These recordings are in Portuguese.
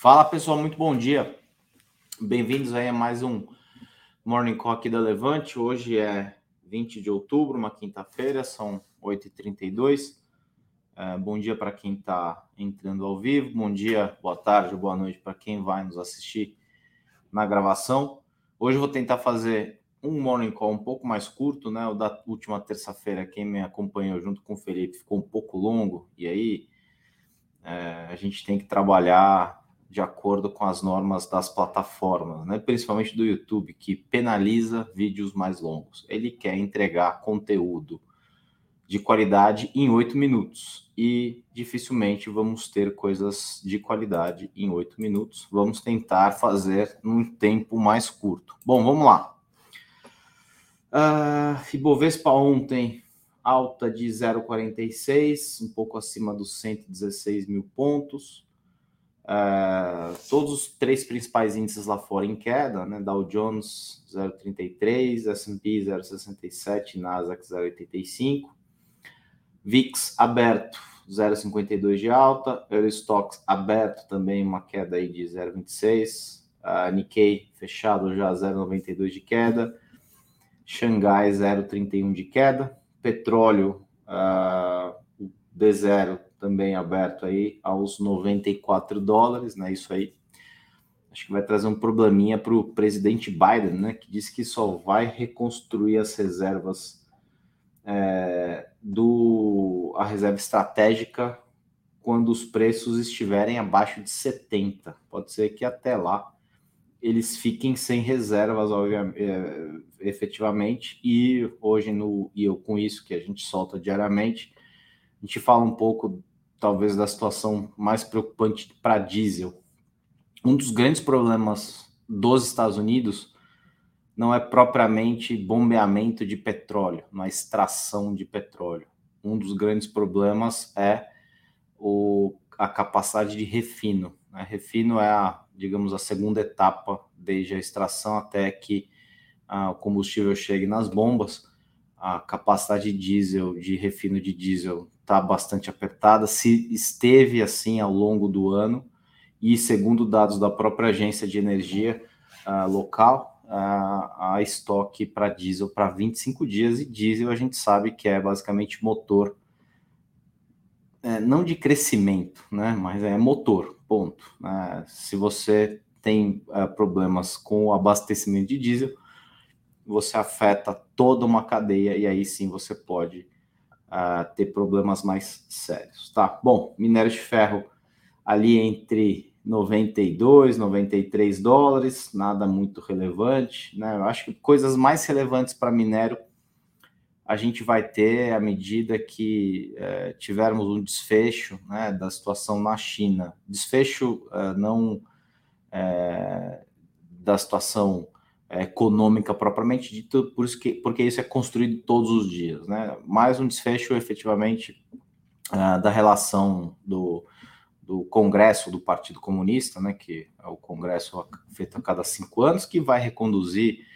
Fala pessoal, muito bom dia. Bem-vindos aí a mais um Morning Call aqui da Levante. Hoje é 20 de outubro, uma quinta-feira, são 8h32. É, bom dia para quem está entrando ao vivo, bom dia, boa tarde, boa noite para quem vai nos assistir na gravação. Hoje eu vou tentar fazer um Morning Call um pouco mais curto, né? O da última terça-feira, quem me acompanhou junto com o Felipe ficou um pouco longo, e aí é, a gente tem que trabalhar de acordo com as normas das plataformas, né? principalmente do YouTube, que penaliza vídeos mais longos. Ele quer entregar conteúdo de qualidade em oito minutos e dificilmente vamos ter coisas de qualidade em oito minutos. Vamos tentar fazer num tempo mais curto. Bom, vamos lá. Uh, Ibovespa ontem alta de 0,46, um pouco acima dos 116 mil pontos. Uh, todos os três principais índices lá fora em queda, né? Dow Jones 0,33, S&P 0,67, Nasdaq 0,85, VIX aberto 0,52 de alta, Eurostox aberto também uma queda aí de 0,26, uh, Nikkei fechado já 0,92 de queda, Xangai 0,31 de queda, petróleo uh, D0 também aberto aí aos 94 dólares, né? Isso aí acho que vai trazer um probleminha para o presidente Biden, né? Que disse que só vai reconstruir as reservas é, do a reserva estratégica quando os preços estiverem abaixo de 70. Pode ser que até lá eles fiquem sem reservas, é, efetivamente, e hoje no e eu com isso que a gente solta diariamente, a gente fala um pouco talvez da situação mais preocupante para diesel. Um dos grandes problemas dos Estados Unidos não é propriamente bombeamento de petróleo, não é extração de petróleo. Um dos grandes problemas é o, a capacidade de refino. Né? Refino é a, digamos, a segunda etapa desde a extração até que ah, o combustível chegue nas bombas. A capacidade de diesel, de refino de diesel, está bastante apertada, se esteve assim ao longo do ano, e segundo dados da própria agência de energia uh, local, uh, há estoque para diesel para 25 dias, e diesel a gente sabe que é basicamente motor, é, não de crescimento, né, mas é motor, ponto. Uh, se você tem uh, problemas com o abastecimento de diesel, você afeta toda uma cadeia e aí sim você pode a ter problemas mais sérios, tá? Bom, minério de ferro ali entre 92, 93 dólares, nada muito relevante, né? Eu acho que coisas mais relevantes para minério a gente vai ter à medida que é, tivermos um desfecho né, da situação na China. Desfecho é, não é, da situação econômica propriamente dito, por isso que, porque isso é construído todos os dias, né? Mais um desfecho efetivamente uh, da relação do, do Congresso do Partido Comunista, né? Que é o Congresso feito a cada cinco anos, que vai reconduzir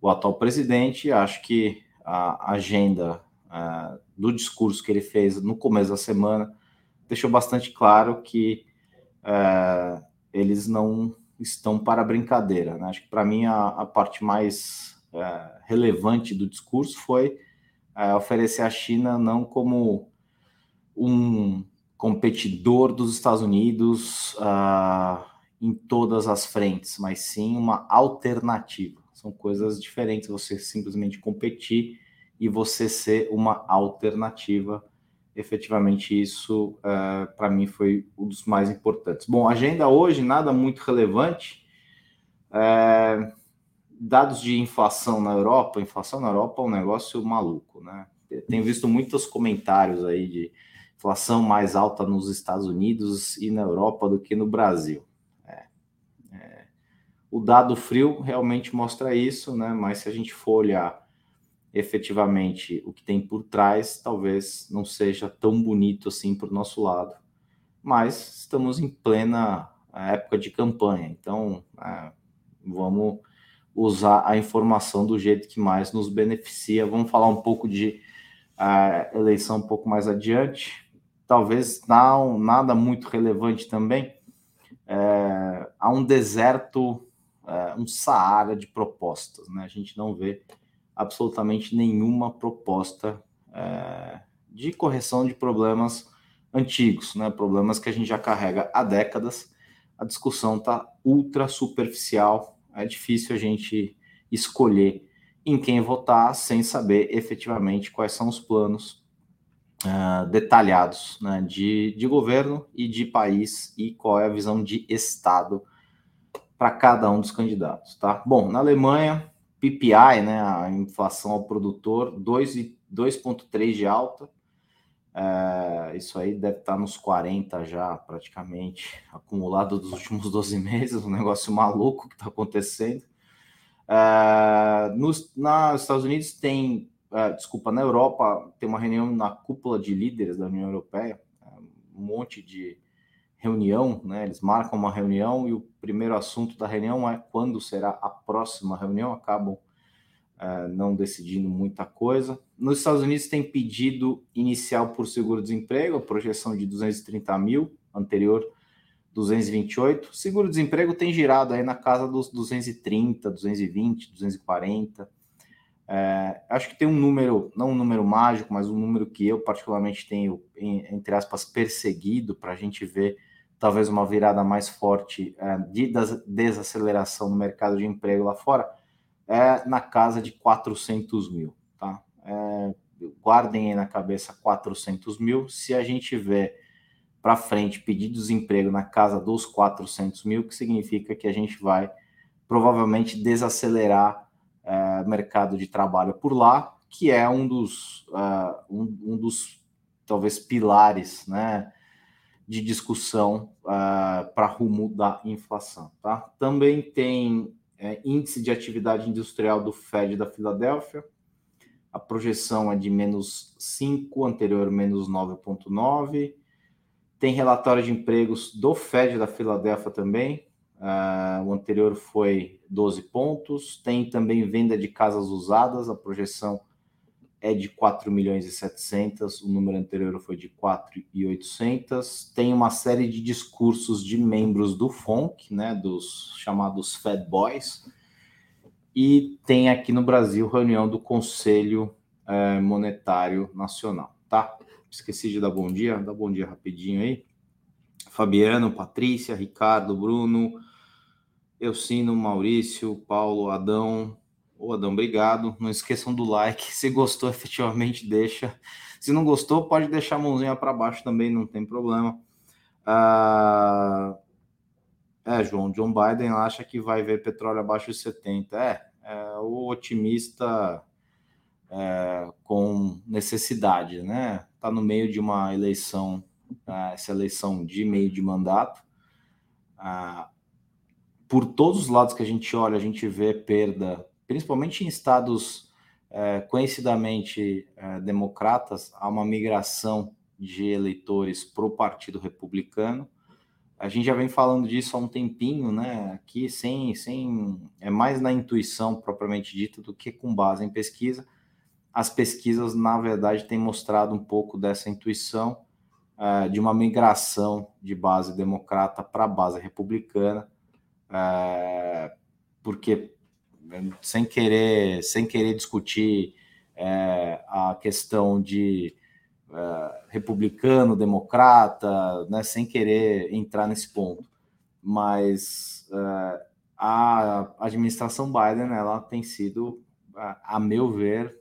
o atual presidente. Acho que a agenda uh, do discurso que ele fez no começo da semana deixou bastante claro que uh, eles não estão para brincadeira. Né? Acho que para mim a, a, parte mais é, relevante do discurso foi é, oferecer a China não como um competidor dos Estados Unidos uh, em todas as frentes, mas sim uma alternativa. São coisas diferentes você simplesmente competir e você ser uma alternativa efetivamente isso uh, para mim foi um dos mais importantes. Bom, agenda hoje nada muito relevante. Uh, dados de inflação na Europa, inflação na Europa é um negócio maluco, né? Tenho visto muitos comentários aí de inflação mais alta nos Estados Unidos e na Europa do que no Brasil. É, é, o dado frio realmente mostra isso, né? Mas se a gente for olhar efetivamente o que tem por trás talvez não seja tão bonito assim para o nosso lado, mas estamos em plena é, época de campanha, então é, vamos usar a informação do jeito que mais nos beneficia. Vamos falar um pouco de é, eleição um pouco mais adiante, talvez não nada muito relevante também. é, há um deserto, é, um Saara de propostas. Né? A gente não vê absolutamente nenhuma proposta é, de correção de problemas antigos, né? problemas que a gente já carrega há décadas. A discussão está ultra superficial, é difícil a gente escolher em quem votar sem saber efetivamente quais são os planos uh, detalhados né, de, de governo e de país e qual é a visão de Estado para cada um dos candidatos. Tá? Bom, na Alemanha, PPI, né, a inflação ao produtor, 2,3 de alta. É, isso aí deve estar tá nos 40 já, praticamente, acumulado dos últimos 12 meses, um negócio maluco que está acontecendo. É, nos, nos Estados Unidos tem, é, desculpa, na Europa tem uma reunião na cúpula de líderes da União Europeia, é, um monte de reunião, né? Eles marcam uma reunião e o primeiro assunto da reunião é quando será a próxima reunião, acabam é, não decidindo muita coisa. Nos Estados Unidos tem pedido inicial por seguro-desemprego, projeção de 230 mil, anterior 228. Seguro-desemprego tem girado aí na casa dos 230, 220, 240. É, acho que tem um número, não um número mágico, mas um número que eu particularmente tenho, entre aspas, perseguido para a gente ver talvez uma virada mais forte é, de desaceleração no mercado de emprego lá fora, é na casa de 400 mil, tá? É, guardem aí na cabeça 400 mil. Se a gente vê para frente pedir desemprego na casa dos 400 mil, que significa que a gente vai provavelmente desacelerar é, mercado de trabalho por lá, que é um dos, uh, um, um, dos talvez pilares né, de discussão uh, é, para rumo da inflação. Tá? Também tem é, índice de atividade industrial do Fed da Filadélfia, a projeção é de menos 5, anterior menos 9,9 tem relatório de empregos do Fed da Filadélfia também. Uh, o anterior foi 12 pontos. Tem também venda de casas usadas. A projeção é de 4 milhões e 700. O número anterior foi de 4 e 800. Tem uma série de discursos de membros do FONC, né, dos chamados Fed Boys. E tem aqui no Brasil reunião do Conselho uh, Monetário Nacional, tá? esqueci de dar bom dia, dá bom dia rapidinho aí. Fabiano, Patrícia, Ricardo, Bruno, Elcino, Maurício, Paulo, Adão. Ô, Adão, obrigado. Não esqueçam do like. Se gostou, efetivamente, deixa. Se não gostou, pode deixar a mãozinha para baixo também, não tem problema. Ah, é, João, John Biden acha que vai ver petróleo abaixo de 70. É, é o otimista é, com necessidade, né? Está no meio de uma eleição, tá? essa eleição de meio de mandato. Ah, por todos os lados que a gente olha, a gente vê perda, principalmente em estados é, conhecidamente é, democratas, há uma migração de eleitores para o Partido Republicano. A gente já vem falando disso há um tempinho, né? Aqui sem, sem é mais na intuição propriamente dita do que com base em pesquisa as pesquisas, na verdade, têm mostrado um pouco dessa intuição uh, de uma migração de base democrata para base republicana, uh, porque sem querer, sem querer discutir uh, a questão de republicano, democrata, né, sem querer entrar nesse ponto, mas a administração Biden ela tem sido, a meu ver,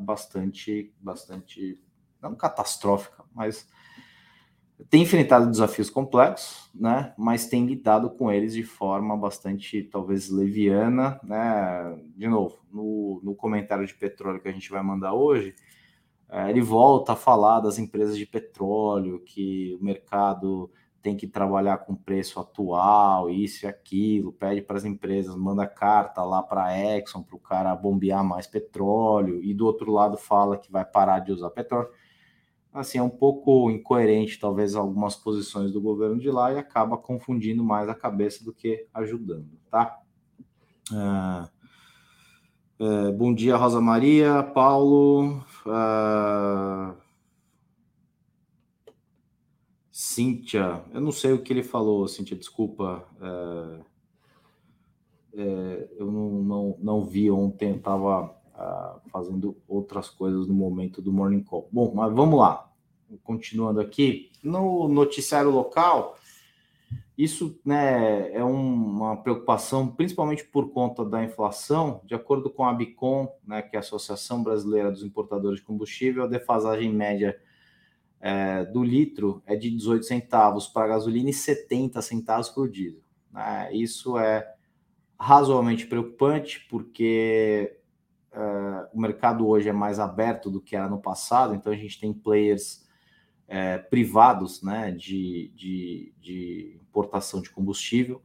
bastante, bastante, não catastrófica, mas tem enfrentado desafios complexos, né? Mas tem lidado com eles de forma bastante, talvez, leviana, né? De novo, no, no comentário de petróleo que a gente vai mandar hoje, é, ele volta a falar das empresas de petróleo, que o mercado tem que trabalhar com preço atual, isso e aquilo, pede para as empresas, manda carta lá para a Exxon para o cara bombear mais petróleo, e do outro lado fala que vai parar de usar petróleo. Assim, é um pouco incoerente, talvez, algumas posições do governo de lá e acaba confundindo mais a cabeça do que ajudando, tá? É, é, bom dia, Rosa Maria, Paulo. É, Cíntia, eu não sei o que ele falou, Cíntia, desculpa. É, é, eu não, não, não vi ontem, estava uh, fazendo outras coisas no momento do Morning Call. Bom, mas vamos lá. Continuando aqui, no noticiário local, isso né, é um, uma preocupação, principalmente por conta da inflação. De acordo com a Bicom, né, que é a Associação Brasileira dos Importadores de Combustível, a defasagem média é, do litro é de 18 centavos para gasolina e 70 centavos por diesel. Né? Isso é razoavelmente preocupante, porque uh, o mercado hoje é mais aberto do que era no passado, então a gente tem players uh, privados né, de, de, de, importação de combustível,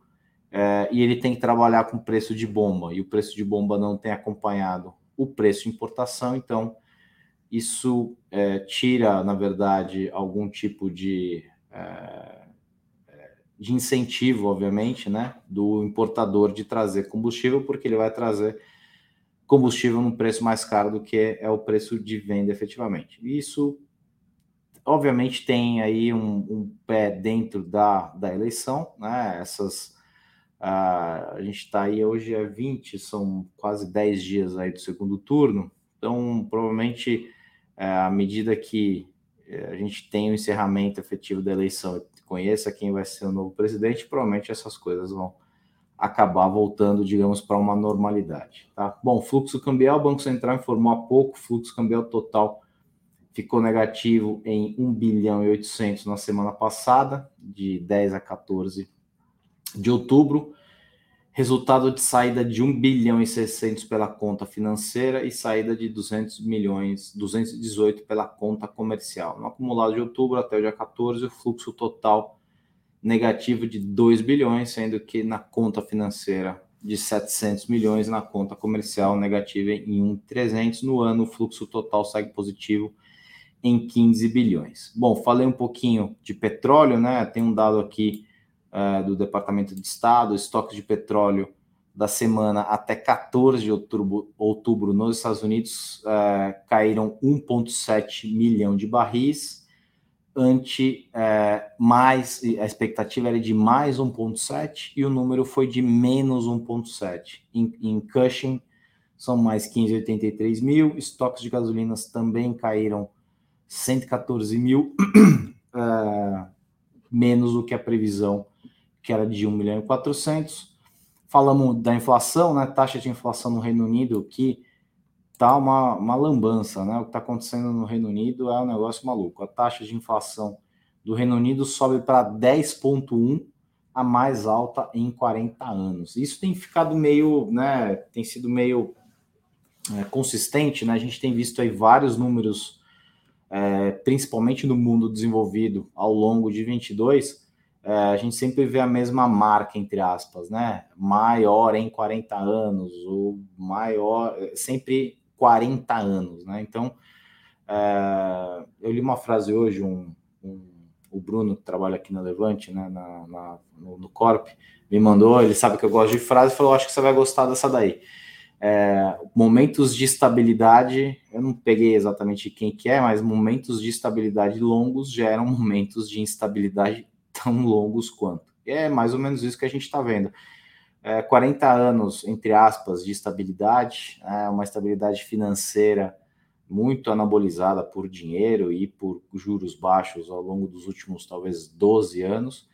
uh, e ele tem que trabalhar com preço de bomba, e o preço de bomba não tem acompanhado o preço de importação, então isso tira, na verdade, algum tipo de de incentivo, obviamente, né, do importador de trazer combustível, porque ele vai trazer combustível num preço mais caro do que é o preço de venda efetivamente. Isso, obviamente, tem aí um, um pé dentro da, da eleição, né, essas... Uh, a gente está aí hoje é 20, são quase 10 dias aí do segundo turno, então provavelmente uh, à medida que uh, a gente tem o encerramento efetivo da eleição conheça quem vai ser o novo presidente, provavelmente essas coisas vão acabar voltando, digamos, para uma normalidade. Tá? Bom, fluxo cambial, o Banco Central informou há pouco, fluxo cambial total ficou negativo em 1 bilhão e 800 na semana passada, de 10 a 14 de outubro. Resultado de saída de 1 bilhão e 600 pela conta financeira e saída de 200 milhões, 218 pela conta comercial. No acumulado de outubro até o dia 14, o fluxo total negativo de 2 bilhões, sendo que na conta financeira de 700 milhões, na conta comercial negativa em 1,300. No ano, o fluxo total segue positivo em 15 bilhões. Bom, falei um pouquinho de petróleo, né? Tem um dado aqui uh, do Departamento de Estado, estoques de petróleo da semana até 14 de outubro, outubro nos Estados Unidos uh, caíram 1,7 milhão de barris, ante uh, mais, a expectativa era de mais 1,7 e o número foi de menos 1,7. Em, em Cushing, são mais 15,83 mil, estoques de gasolinas também caíram 114 mil, uh, menos do que a previsão que era de 1 milhão e 400. Falamos da inflação, né? Taxa de inflação no Reino Unido, que tá uma, uma lambança, né? O que está acontecendo no Reino Unido é um negócio maluco. A taxa de inflação do Reino Unido sobe para 10,1, a mais alta em 40 anos. Isso tem ficado meio, né? Tem sido meio é, consistente, né? A gente tem visto aí vários números, é, principalmente no mundo desenvolvido, ao longo de 22 é, a gente sempre vê a mesma marca, entre aspas, né? Maior em 40 anos, o maior, sempre 40 anos, né? Então, é, eu li uma frase hoje, um, um, o Bruno, que trabalha aqui na Levante, né, na, na no, no, Corp, me mandou, ele sabe que eu gosto de frase, falou, acho que você vai gostar dessa daí. É, momentos de estabilidade, eu não peguei exatamente quem que é, mas momentos de estabilidade longos geram momentos de instabilidade tão longos quanto. E é mais ou menos isso que a gente está vendo. É, 40 anos, entre aspas, de estabilidade, é, uma estabilidade financeira muito anabolizada por dinheiro e por juros baixos ao longo dos últimos, talvez, 12 anos,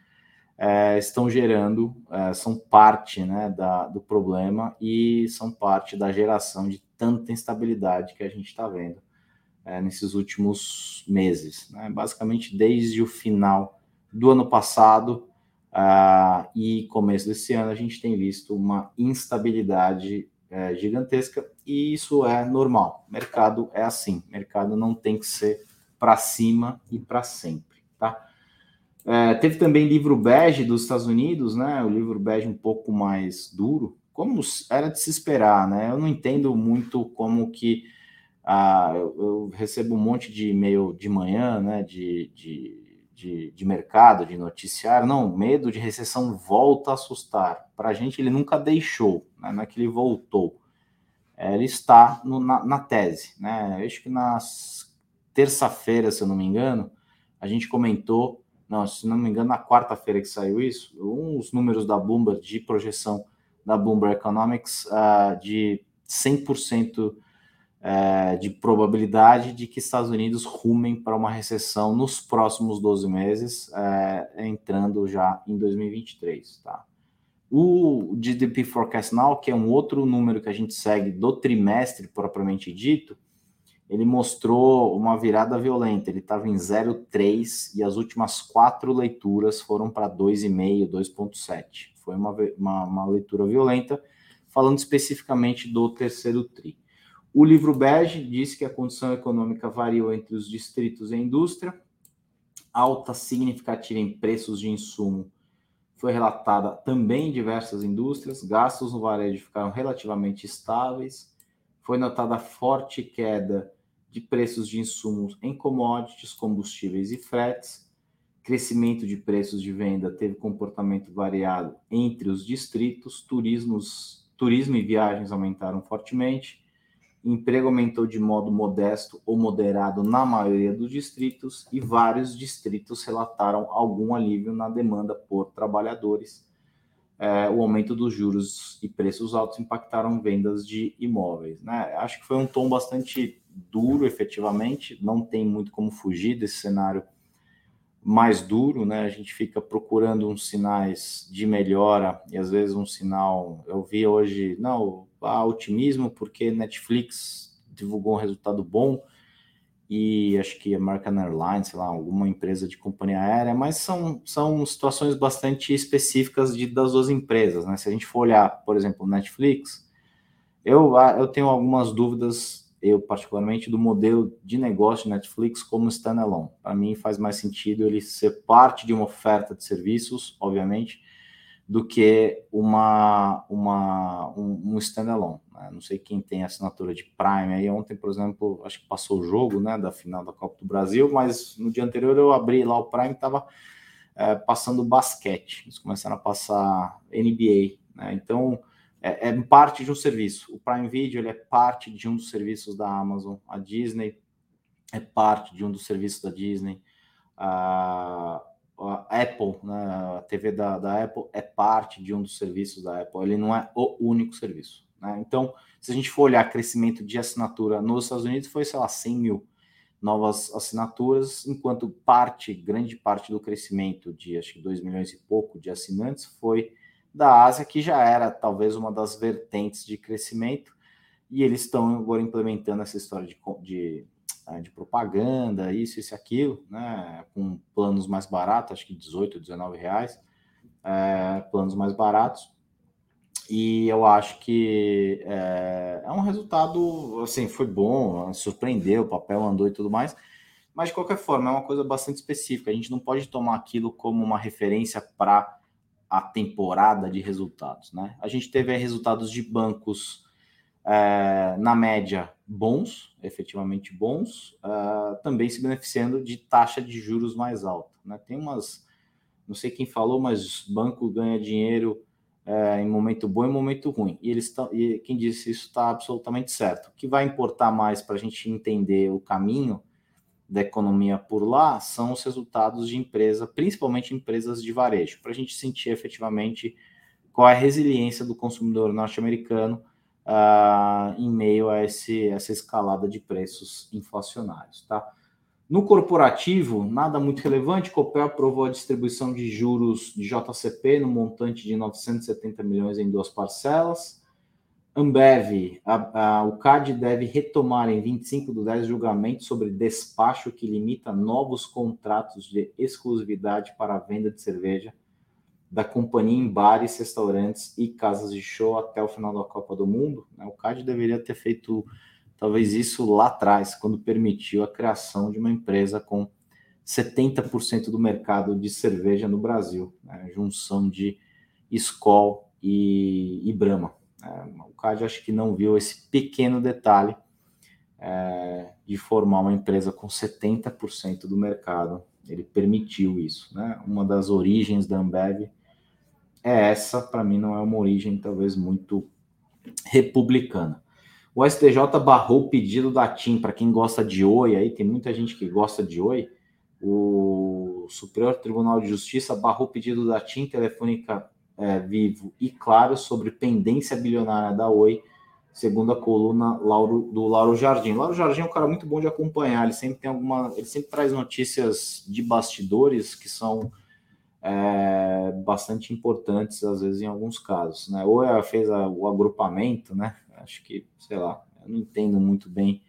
é, estão gerando, é, são parte né, da, do problema e são parte da geração de tanta instabilidade que a gente está vendo é, nesses últimos meses. Né? Basicamente, desde o final do ano passado uh, e começo desse ano, a gente tem visto uma instabilidade uh, gigantesca e isso é normal. Mercado é assim, mercado não tem que ser para cima e para sempre, tá? Uh, teve também livro bege dos Estados Unidos, né? O livro bege um pouco mais duro, como era de se esperar, né? Eu não entendo muito como que ah, eu, eu, recebo um monte de e-mail de manhã, né? De, de de, de mercado, de noticiário, não, medo de recessão volta a assustar. Para a gente, ele nunca deixou, né? não é que ele voltou. É, ele está no, na, na, tese. Né? Eu acho que na terça-feira, se eu não me engano, a gente comentou não, se não me engano, na quarta-feira que saiu isso, uns números da Bloomberg de projeção da Bloomberg Economics uh, de 100% é, de probabilidade de que Estados Unidos rumem para uma recessão nos próximos 12 meses, é, entrando já em 2023. Tá? O GDP Forecast Now, que é um outro número que a gente segue do trimestre propriamente dito, ele mostrou uma virada violenta. Ele estava em 0,3 e as últimas quatro leituras foram para 2,5, 2,7. Foi uma, uma, uma leitura violenta, falando especificamente do terceiro TRI. O livro bege diz que a condição econômica variou entre os distritos e a indústria. Alta significativa em preços de insumo foi relatada também em diversas indústrias. Gastos no varejo ficaram relativamente estáveis. Foi notada forte queda de preços de insumos em commodities, combustíveis e fretes. Crescimento de preços de venda teve comportamento variado entre os distritos. Turismos, turismo e viagens aumentaram fortemente emprego aumentou de modo modesto ou moderado na maioria dos distritos e vários distritos relataram algum alívio na demanda por trabalhadores. É, o aumento dos juros e preços altos impactaram vendas de imóveis. Né? Acho que foi um tom bastante duro, efetivamente, não tem muito como fugir desse cenário mais duro, né? A gente fica procurando uns sinais de melhora e às vezes um sinal. Eu vi hoje, não, há otimismo porque Netflix divulgou um resultado bom e acho que American Airlines, sei lá, alguma empresa de companhia aérea, mas são, são situações bastante específicas de, das duas empresas, né? Se a gente for olhar, por exemplo, Netflix, eu, eu tenho algumas dúvidas eu particularmente, do modelo de negócio de Netflix como standalone. Para mim faz mais sentido ele ser parte de uma oferta de serviços, obviamente, do que uma, uma, um, um standalone. Né? Não sei quem tem assinatura de Prime aí. Ontem, por exemplo, acho que passou o jogo né, da final da Copa do Brasil, mas no dia anterior eu abri lá o Prime estava é, passando basquete. Eles começaram a passar NBA. Né? Então, é, é, parte de um serviço. O Prime Video ele é parte de um dos serviços da Amazon. A Disney é parte de um dos serviços da Disney. A, a Apple, né, a TV da, da, Apple é parte de um dos serviços da Apple. Ele não é o único serviço. Né? Então, se a gente for olhar crescimento de assinatura nos Estados Unidos, foi, sei lá, 100 mil novas assinaturas, enquanto parte, grande parte do crescimento de acho que 2 milhões e pouco de assinantes foi da Ásia, que já era talvez uma das vertentes de crescimento, e eles estão agora implementando essa história de, de, de propaganda, isso, isso aquilo, né, com planos mais baratos, acho que 18, 19 reais, é, planos mais baratos, e eu acho que é, é, um resultado, assim, foi bom, surpreendeu, o papel andou e tudo mais, mas de qualquer forma é uma coisa bastante específica, a gente não pode tomar aquilo como uma referência para a temporada de resultados. Né? A gente teve resultados de bancos é, na média bons, efetivamente bons, uh, também se beneficiando de taxa de juros mais alta. Né? Tem umas, não sei quem falou, mas banco ganha dinheiro é, em momento bom e momento ruim. E eles estão, e quem disse isso está absolutamente certo. O que vai importar mais para a gente entender o caminho da economia por lá são os resultados de empresa, principalmente empresas de varejo, para a gente sentir efetivamente qual é a resiliência do consumidor norte-americano uh, em meio a esse, essa escalada de preços inflacionários. Tá? No corporativo, nada muito relevante, Copel aprovou a distribuição de juros de JCP no montante de 970 milhões em duas parcelas. Ambev, a, a, o CAD deve retomar em 25 do 10 julgamento sobre despacho que limita novos contratos de exclusividade para a venda de cerveja da companhia em bares, restaurantes e casas de show até o final da Copa do Mundo. Né? O CAD deveria ter feito talvez isso lá atrás, quando permitiu a criação de uma empresa com 70% do mercado de cerveja no Brasil, né? junção de Skol e, e Brahma. É, o CAD acho que não viu esse pequeno detalhe é, de formar uma empresa com 70% do mercado. Ele permitiu isso. Né? Uma das origens da Ambev é essa, para mim não é uma origem talvez muito republicana. O STJ barrou o pedido da TIM para quem gosta de Oi, aí tem muita gente que gosta de Oi. O Superior Tribunal de Justiça barrou o pedido da TIM Telefônica é, Vivo e Claro sobre pendência bilionária da Oi, segundo a coluna Lauro, do Lauro Jardim. Lauro Jardim é um cara muito bom de acompanhar, ele sempre tem alguma. Ele sempre traz notícias de bastidores que são é, bastante importantes, às vezes, em alguns casos. Né? Ou ela fez a, o agrupamento, né? Acho que, sei lá, eu não entendo muito bem.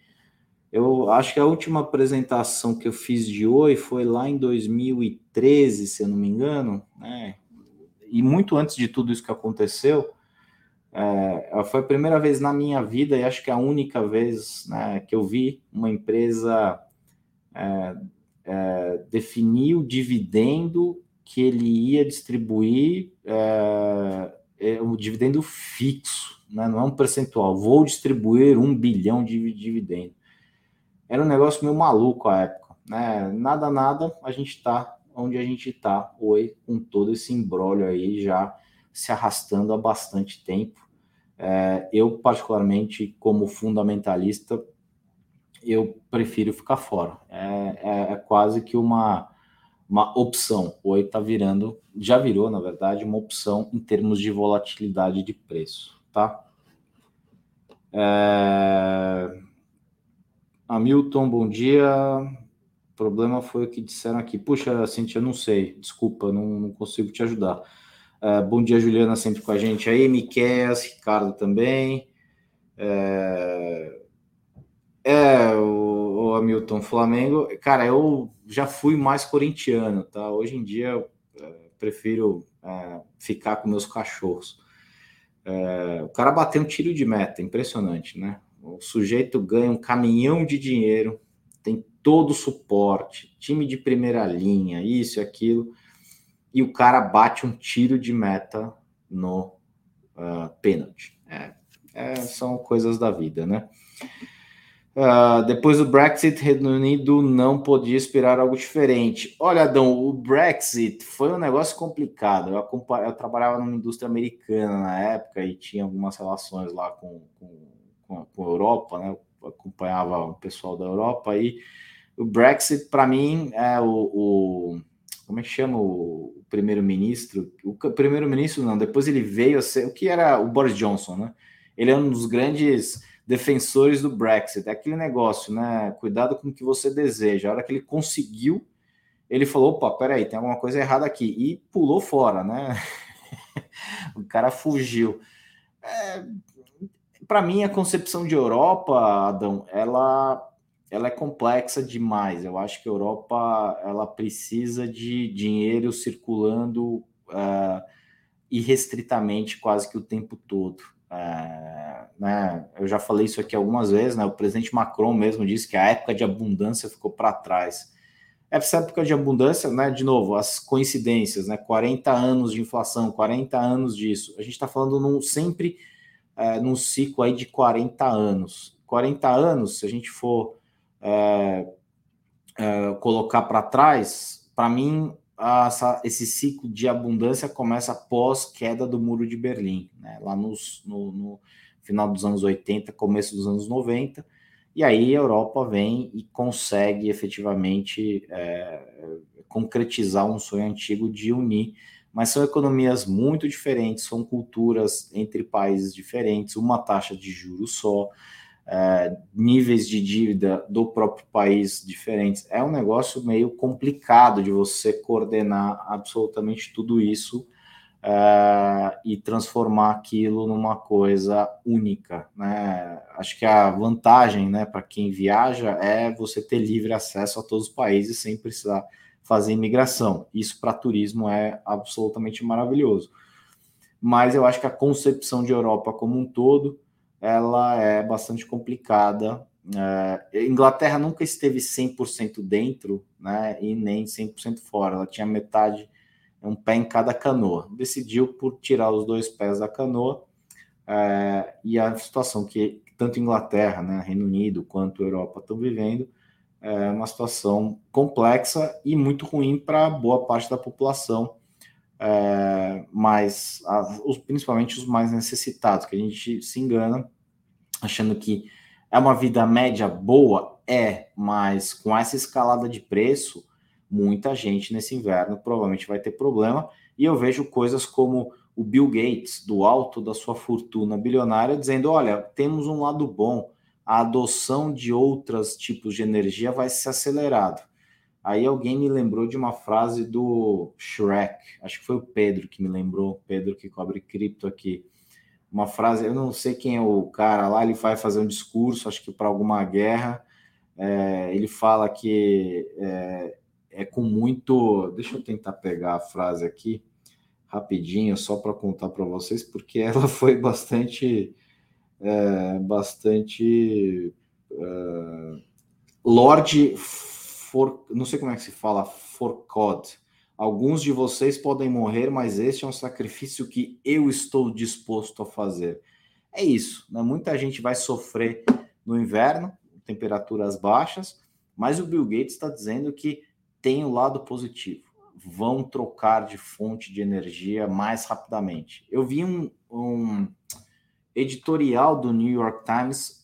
Eu acho que a última apresentação que eu fiz de Oi foi lá em 2013, se eu não me engano, né? E muito antes de tudo isso que aconteceu, é, foi a primeira vez na minha vida, e acho que a única vez né, que eu vi uma empresa é, é, definir o dividendo que ele ia distribuir, é, é, um dividendo fixo, né, não é um percentual. Vou distribuir um bilhão de dividendo. Era um negócio meio maluco à época. Né? Nada, nada, a gente está onde a gente está hoje, com todo esse embrólio aí já se arrastando há bastante tempo. É, eu, particularmente, como fundamentalista, eu prefiro ficar fora. É, é, é quase que uma, uma opção. Oi está virando, já virou, na verdade, uma opção em termos de volatilidade de preço, tá? É... Hamilton, bom dia. O problema foi o que disseram aqui. Puxa, Cintia, não sei. Desculpa, não, não consigo te ajudar. Uh, bom dia, Juliana, sempre com a gente aí. Miquel, Ricardo também. É, é o, Hamilton Flamengo. Cara, eu já fui mais corintiano, tá? Hoje em dia eu é, prefiro é, ficar com meus cachorros. É, o cara bateu um tiro de meta, impressionante, né? O sujeito ganha um caminhão de dinheiro, tem todo o suporte, time de primeira linha, isso e aquilo e o cara bate um tiro de meta no uh, pênalti. É, é, são coisas da vida, né? Uh, depois do Brexit, Reino Unido não podia esperar algo diferente. Olha, Adão, o Brexit foi um negócio complicado. Eu, eu, trabalhava numa indústria americana na época e tinha algumas relações lá com, com, com a Europa, né? Eu acompanhava o pessoal da Europa e o Brexit, para mim, é o, o como é que chama o primeiro-ministro? O primeiro-ministro não, depois ele veio a ser o que era o Boris Johnson, né? Ele é um dos grandes defensores do Brexit. É aquele negócio, né? Cuidado com o que você deseja. A hora que ele conseguiu, ele falou: opa, peraí, tem alguma coisa errada aqui. E pulou fora, né? o cara fugiu. É, Para mim, a concepção de Europa, Adão, ela ela é complexa demais. Eu acho que a Europa ela precisa de dinheiro circulando uh, irrestritamente quase que o tempo todo. Uh, né? Eu já falei isso aqui algumas vezes, né? O presidente Macron mesmo disse que a época de abundância ficou para trás. Essa época de abundância, né? De novo, as coincidências, né? 40 anos de inflação, 40 anos disso. A gente está falando num, sempre uh, num ciclo aí de 40 anos. 40 anos, se a gente for é, é, colocar para trás, para mim, essa, esse ciclo de abundância começa após queda do Muro de Berlim, né? lá nos, no, no, final dos anos 80, começo dos anos 90, e aí a Europa vem e consegue efetivamente é, concretizar um sonho antigo de unir, mas são economias muito diferentes, são culturas entre países diferentes, uma taxa de juros só, é, níveis de dívida do próprio país diferentes. É um negócio meio complicado de você coordenar absolutamente tudo isso e transformar aquilo numa coisa única. Né? Acho que a vantagem né, para quem viaja é você ter livre acesso a todos os países sem precisar fazer imigração. Isso para turismo é absolutamente maravilhoso. Mas eu acho que a concepção de Europa como um todo ela é bastante complicada. É, Inglaterra nunca esteve 100% dentro, né, e nem 100% fora. Ela tinha metade, um pé em cada canoa. Decidiu por tirar os dois pés da canoa. É, e a situação que tanto Inglaterra, né, Reino Unido, quanto Europa estão vivendo é uma situação complexa e muito ruim para boa parte da população, é, mas a, os, principalmente os mais necessitados, que a gente se engana achando que é uma vida média boa, é, mas com essa escalada de preço, muita gente nesse inverno provavelmente vai ter problema. E eu vejo coisas como o Bill Gates, do alto da sua fortuna bilionária, dizendo: olha, temos um lado bom, a adoção de outros tipos de energia vai ser acelerado. Aí alguém me lembrou de uma frase do Shrek, acho que foi o Pedro que me lembrou, Pedro que cobre cripto aqui. Uma frase, eu não sei quem é o cara lá, ele vai fazer um discurso, acho que para alguma guerra. É, ele fala que é, com muito. Deixa eu tentar pegar a frase aqui rapidinho, só para contar para vocês, porque ela foi bastante. É, bastante. É, Lorde for, não sei como é que se fala, forcod. Alguns de vocês podem morrer, mas este é um sacrifício que eu estou disposto a fazer. É isso, né? Muita gente vai sofrer no inverno, temperaturas baixas, mas o Bill Gates está dizendo que tem o lado positivo. Vão trocar de fonte de energia mais rapidamente. Eu vi um, um editorial do New York Times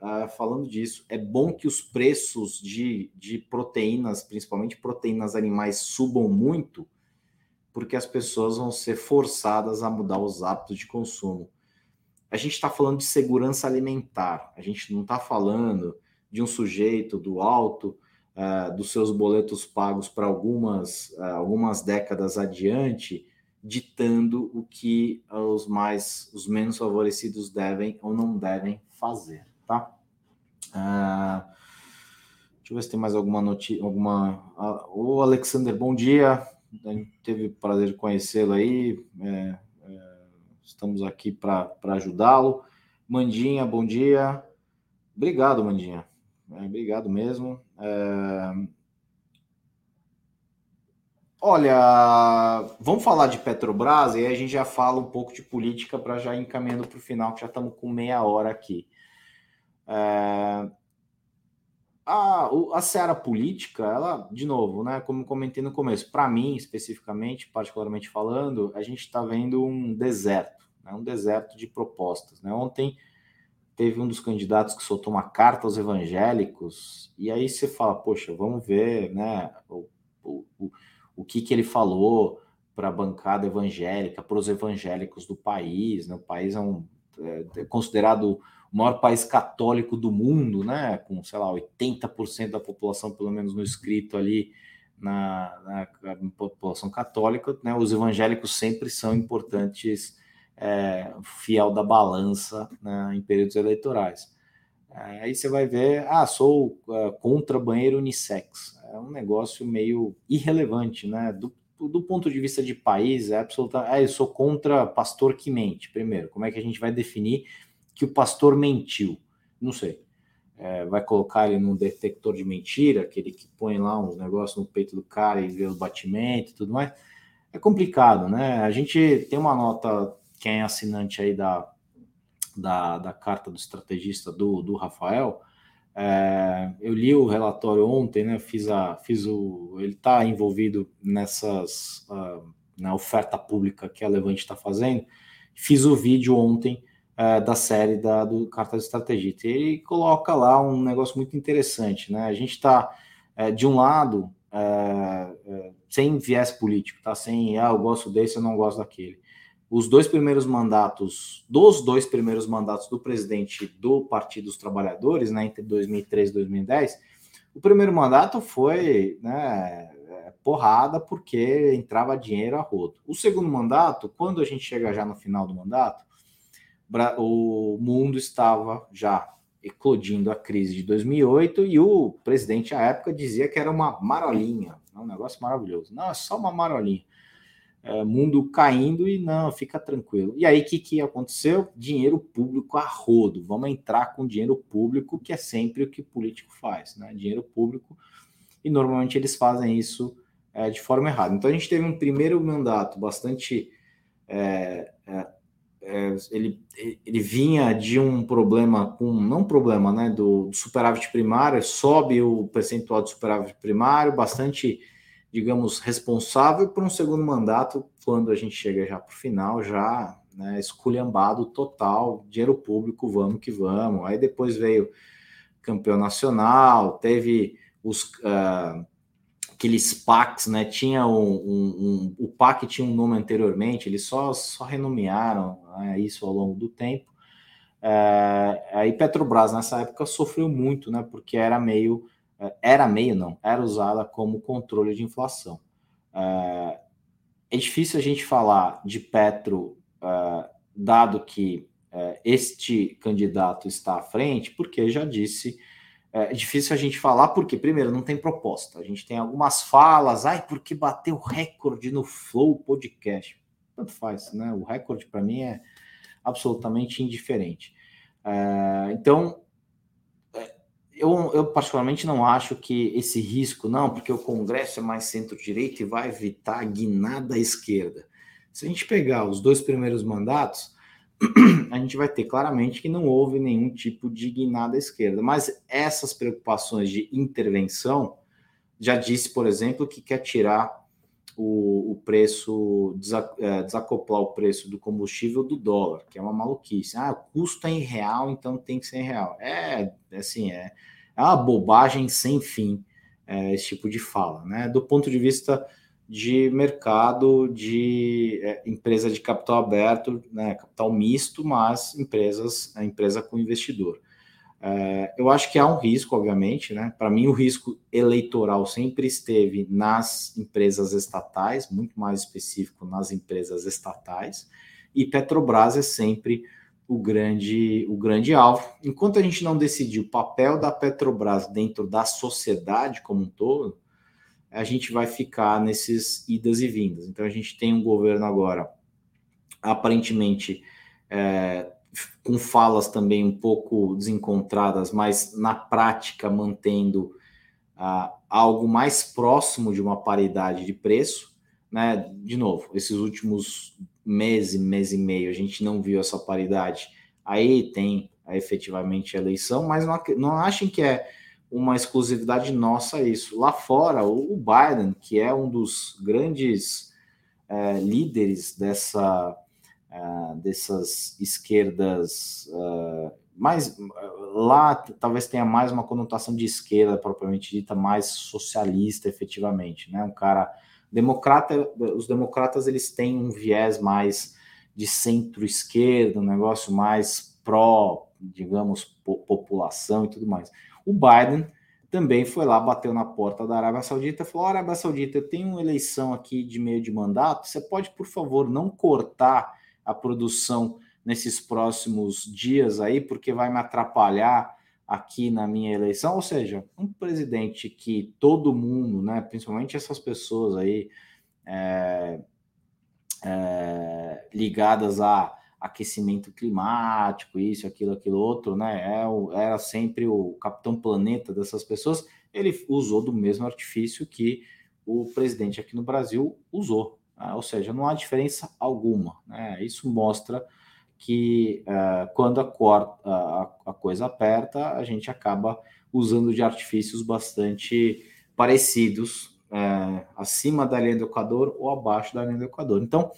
uh, falando disso, é bom que os preços de, de proteínas, principalmente proteínas animais, subam muito, porque as pessoas vão ser forçadas a mudar os hábitos de consumo. A gente está falando de segurança alimentar, a gente não está falando de um sujeito do alto uh, dos seus boletos pagos para algumas, uh, algumas décadas adiante, ditando o que os mais os menos favorecidos devem ou não devem fazer tá? Ah, deixa eu ver se tem mais alguma notícia, alguma... Ah, o Alexander, bom dia, teve o prazer de conhecê-lo aí, é, é, estamos aqui para ajudá-lo. Mandinha, bom dia. Obrigado, Mandinha. É, obrigado mesmo. É... Olha, vamos falar de Petrobras e aí a gente já fala um pouco de política para já encaminhando para o final, que já estamos com meia hora aqui. É... A, a seara política, ela, de novo, né, como comentei no começo, para mim, especificamente, particularmente falando, a gente está vendo um deserto, né, um deserto de propostas. Né? Ontem teve um dos candidatos que soltou uma carta aos evangélicos, e aí você fala, poxa, vamos ver né, o, o, o, que, que ele falou para a bancada evangélica, para os evangélicos do país. Né? O país é, um, é considerado o maior país católico do mundo, né, com, sei lá, 80% da população, pelo menos no escrito ali, na, na, na população católica, né, os evangélicos sempre são importantes, é, fiel da balança né, em períodos eleitorais. É, aí você vai ver, ah, sou uh, contra banheiro unissex. É um negócio meio irrelevante, né? Do, do ponto de vista de país, é absolutamente. Ah, eu sou contra pastor que mente. Primeiro, como é que a gente vai definir que o pastor mentiu. Não sei. É, vai colocar ele num detector de mentira, aquele que põe lá uns negócios no peito do cara e vê o batimento e tudo mais. É complicado, né? A gente tem uma nota, quem é assinante aí da, da, da carta do estrategista do, do Rafael. É, eu li o relatório ontem, né? Fiz a, fiz o, ele está envolvido nessas uh, na oferta pública que a Levante está fazendo. Fiz o vídeo ontem é, da série da, do Carta de Estrategista. E coloca lá um negócio muito interessante, né? A gente está, é, de um lado, é, sem viés político, tá? Sem, ah, eu gosto desse, eu não gosto daquele. Os dois primeiros mandatos, dos dois primeiros mandatos do presidente do Partido dos Trabalhadores, né, entre 2003 e 2010, o primeiro mandato foi, né, é, porrada porque entrava dinheiro a rodo. O segundo mandato, quando a gente chega já no final do mandato, o mundo estava já eclodindo a crise de 2008 e o presidente à época dizia que era uma marolinha, um negócio maravilhoso. Não, é só uma marolinha. É, mundo caindo e não, fica tranquilo. E aí, o que, que aconteceu? Dinheiro público a rodo. Vamos entrar com dinheiro público, que é sempre o que político faz, né? Dinheiro público, e normalmente eles fazem isso é, de forma errada. Então, a gente teve um primeiro mandato bastante é, é é, ele, ele vinha de um problema com, não problema, né, do, do superávit primário, sobe o percentual de superávit primário, bastante, digamos, responsável por um segundo mandato, quando a gente chega já para o final, já né, esculhambado total, dinheiro público, vamos que vamos. Aí depois veio campeão nacional, teve os uh, aqueles PACs, né? Tinha um, um, um, o PAC tinha um nome anteriormente, eles só, só renomearam né, isso ao longo do tempo. É, aí Petrobras nessa época sofreu muito, né? Porque era meio, era meio não, era usada como controle de inflação. É, é difícil a gente falar de Petro, é, dado que é, este candidato está à frente, porque já disse é difícil a gente falar, porque, primeiro, não tem proposta. A gente tem algumas falas, ai, porque bateu recorde no Flow Podcast. Tanto faz, né? O recorde, para mim, é absolutamente indiferente. É, então, é, eu, eu, particularmente não acho que esse risco, não, porque o Congresso é mais centro-direita e vai evitar a guinada à esquerda. Se a gente pegar os dois primeiros mandatos, a gente vai ter claramente que não houve nenhum tipo de guinada à esquerda. Mas essas preocupações de intervenção, já disse, por exemplo, que quer tirar o, o preço, é, desacoplar o preço do combustível do dólar, que é uma maluquice. Ah, o custo é em real, então tem que ser em real. É, assim, é, é uma bobagem sem fim é, esse tipo de fala, né? Do ponto de vista de mercado de é, empresa de capital aberto, né, capital misto, mas empresas, a empresa com investidor. É, eu acho que há um risco, obviamente, né? Para mim, o risco eleitoral sempre esteve nas empresas estatais, muito mais específico nas empresas estatais, e Petrobras é sempre o grande, o grande alvo. Enquanto a gente não decidir o papel da Petrobras dentro da sociedade como um todo, a gente vai ficar nesses idas e vindas. Então a gente tem um governo agora, aparentemente, é, com falas também um pouco desencontradas, mas na prática mantendo ah, algo mais próximo de uma paridade de preço. Né? De novo, esses últimos meses, mês e meio, a gente não viu essa paridade. Aí tem efetivamente a eleição, mas não, não achem que é uma exclusividade nossa isso. Lá fora, o Biden, que é um dos grandes é, líderes dessa, é, dessas esquerdas, é, mais lá talvez tenha mais uma conotação de esquerda propriamente dita, mais socialista efetivamente, né? Um cara democrata, os democratas eles têm um viés mais de centro-esquerda, um negócio mais pró, digamos, população e tudo mais. O Biden também foi lá, bateu na porta da Arábia Saudita e falou: Arábia Saudita, eu tenho uma eleição aqui de meio de mandato, você pode, por favor, não cortar a produção nesses próximos dias aí, porque vai me atrapalhar aqui na minha eleição. Ou seja, um presidente que todo mundo, né, principalmente essas pessoas aí é, é, ligadas a aquecimento climático, isso, aquilo, aquilo outro, né? É era sempre o capitão planeta dessas pessoas. Ele usou do mesmo artifício que o presidente aqui no Brasil usou. Né? Ou seja, não há diferença alguma. Né? Isso mostra que uh, quando a, a, a coisa aperta, a gente acaba usando de artifícios bastante parecidos, uh, acima da linha do Equador ou abaixo da linha do Equador. Então,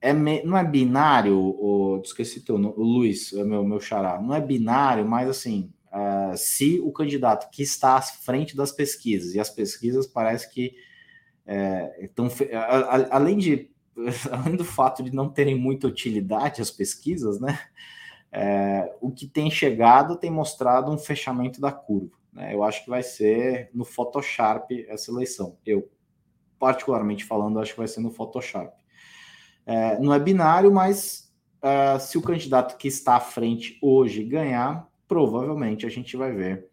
é me, não é binário, o, esqueci teu, o Luiz, é meu, meu xará, não é binário, mas assim, uh, se o candidato que está à frente das pesquisas, e as pesquisas parece que é, estão, além de além do fato de não terem muita utilidade as pesquisas, né? É, o que tem chegado tem mostrado um fechamento da curva. Né? Eu acho que vai ser no Photoshop essa eleição. Eu, particularmente falando, acho que vai ser no Photoshop. É, não é binário, mas uh, se o candidato que está à frente hoje ganhar, provavelmente a gente vai ver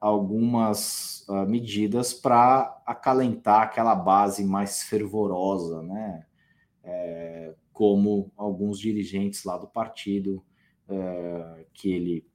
algumas medidas para acalentar aquela base mais fervorosa, né? É, como alguns dirigentes lá do partido é, que ele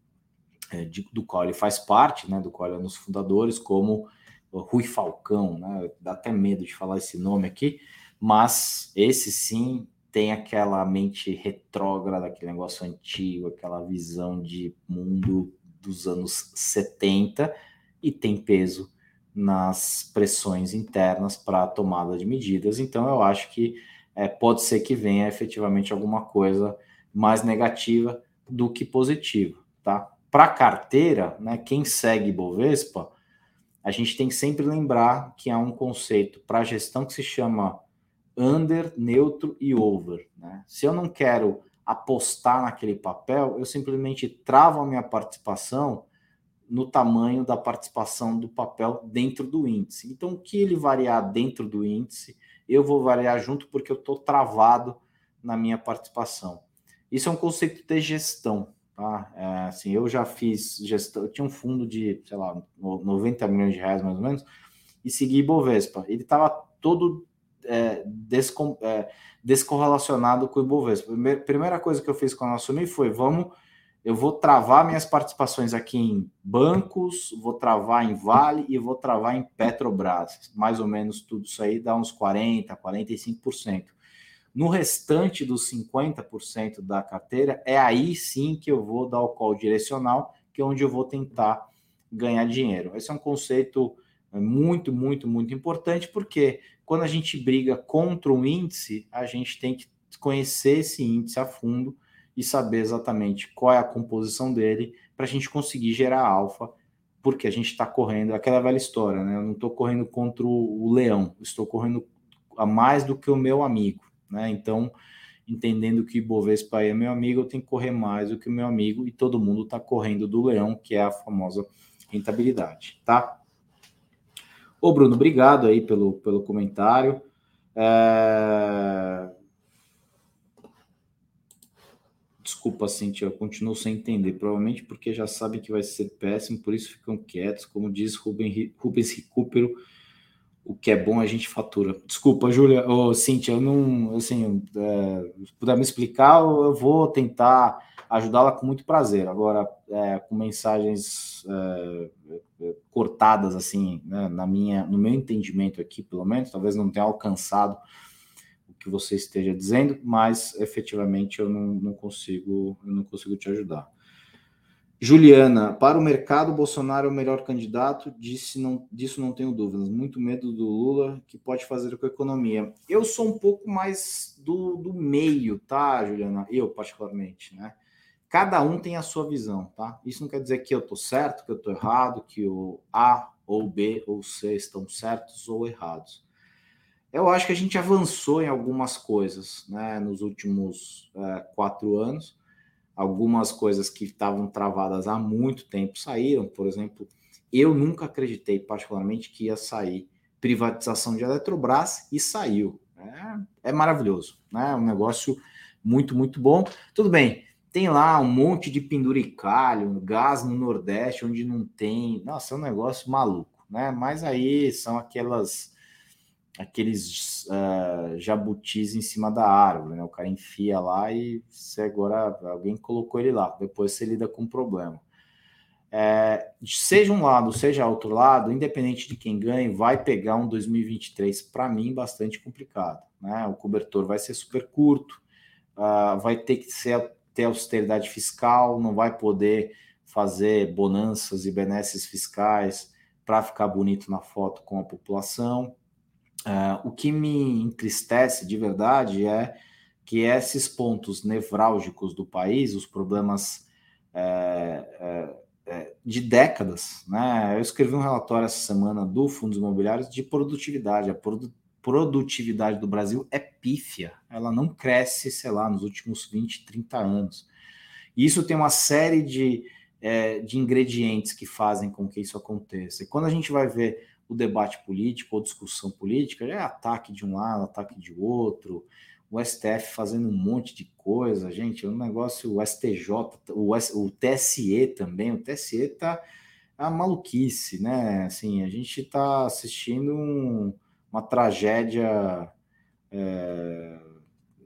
é, de, do qual ele faz parte, né? Do qual ele é um dos fundadores, como Rui Falcão, né? Dá até medo de falar esse nome aqui mas esse sim tem aquela mente retrógrada, aquele negócio antigo, aquela visão de mundo dos anos 70 e tem peso nas pressões internas para a tomada de medidas. Então, eu acho que é, pode ser que venha efetivamente alguma coisa mais negativa do que positiva, tá? Para carteira, né, quem segue Bovespa, a gente tem que sempre lembrar que há um conceito para gestão que se chama under, neutro e over. Né? Se eu não quero apostar naquele papel, eu simplesmente travo a minha participação no tamanho da participação do papel dentro do índice. Então, o que ele variar dentro do índice, eu vou variar junto porque eu estou travado na minha participação. Isso é um conceito de gestão. Tá? É, assim, eu já fiz gestão, eu tinha um fundo de, sei lá, 90 milhões de reais mais ou menos, e segui Ibovespa. Ele estava todo é, descom, é, descorrelacionado com o Ibovespa. Primeira coisa que eu fiz quando eu assumi foi: vamos, eu vou travar minhas participações aqui em bancos, vou travar em Vale e vou travar em Petrobras. Mais ou menos tudo isso aí dá uns 40%, 45%. No restante dos 50% da carteira, é aí sim que eu vou dar o call direcional, que é onde eu vou tentar ganhar dinheiro. Esse é um conceito muito, muito, muito importante, porque quando a gente briga contra um índice, a gente tem que conhecer esse índice a fundo e saber exatamente qual é a composição dele para a gente conseguir gerar alfa, porque a gente está correndo aquela velha história, né? Eu não estou correndo contra o leão, estou correndo a mais do que o meu amigo, né? Então, entendendo que Bovespa é meu amigo, eu tenho que correr mais do que o meu amigo e todo mundo está correndo do leão, que é a famosa rentabilidade, tá? Ô, Bruno, obrigado aí pelo, pelo comentário. É... Desculpa, Cintia, eu continuo sem entender. Provavelmente porque já sabem que vai ser péssimo, por isso ficam quietos. Como diz Rubens, Rubens Recupero, o que é bom a gente fatura. Desculpa, Júlia, ou Cintia, eu não, assim, é, se puder me explicar, eu vou tentar ajudá-la com muito prazer. Agora, é, com mensagens é, cortadas, assim, né, na minha, no meu entendimento aqui, pelo menos, talvez não tenha alcançado o que você esteja dizendo, mas efetivamente eu não, não consigo, eu não consigo te ajudar. Juliana, para o mercado, Bolsonaro é o melhor candidato, disse não, disso não tenho dúvidas. Muito medo do Lula, que pode fazer com a economia. Eu sou um pouco mais do, do meio, tá, Juliana? Eu, particularmente, né? Cada um tem a sua visão, tá? Isso não quer dizer que eu estou certo, que eu estou errado, que o A ou B ou C estão certos ou errados. Eu acho que a gente avançou em algumas coisas, né, nos últimos é, quatro anos. Algumas coisas que estavam travadas há muito tempo saíram. Por exemplo, eu nunca acreditei, particularmente, que ia sair privatização de Eletrobras e saiu. É, é maravilhoso, né? É um negócio muito, muito bom. Tudo bem, tem lá um monte de penduricalho, gás no Nordeste, onde não tem. Nossa, é um negócio maluco, né? Mas aí são aquelas aqueles uh, jabutis em cima da árvore, né? O cara enfia lá e você agora alguém colocou ele lá. Depois você lida com o problema. É, seja um lado, seja outro lado, independente de quem ganhe, vai pegar um 2023 para mim bastante complicado, né? O cobertor vai ser super curto, uh, vai ter que ser ter austeridade fiscal, não vai poder fazer bonanças e benesses fiscais para ficar bonito na foto com a população. Uh, o que me entristece de verdade é que esses pontos nevrálgicos do país, os problemas é, é, de décadas, né? Eu escrevi um relatório essa semana do Fundos Imobiliários de produtividade. A produtividade do Brasil é pífia, ela não cresce, sei lá, nos últimos 20, 30 anos. E isso tem uma série de, é, de ingredientes que fazem com que isso aconteça. E quando a gente vai ver o debate político ou discussão política, é ataque de um lado, ataque de outro, o STF fazendo um monte de coisa, gente, é um negócio, o STJ, o, S, o TSE também, o TSE tá a maluquice, né? Assim, a gente está assistindo um, uma tragédia, é,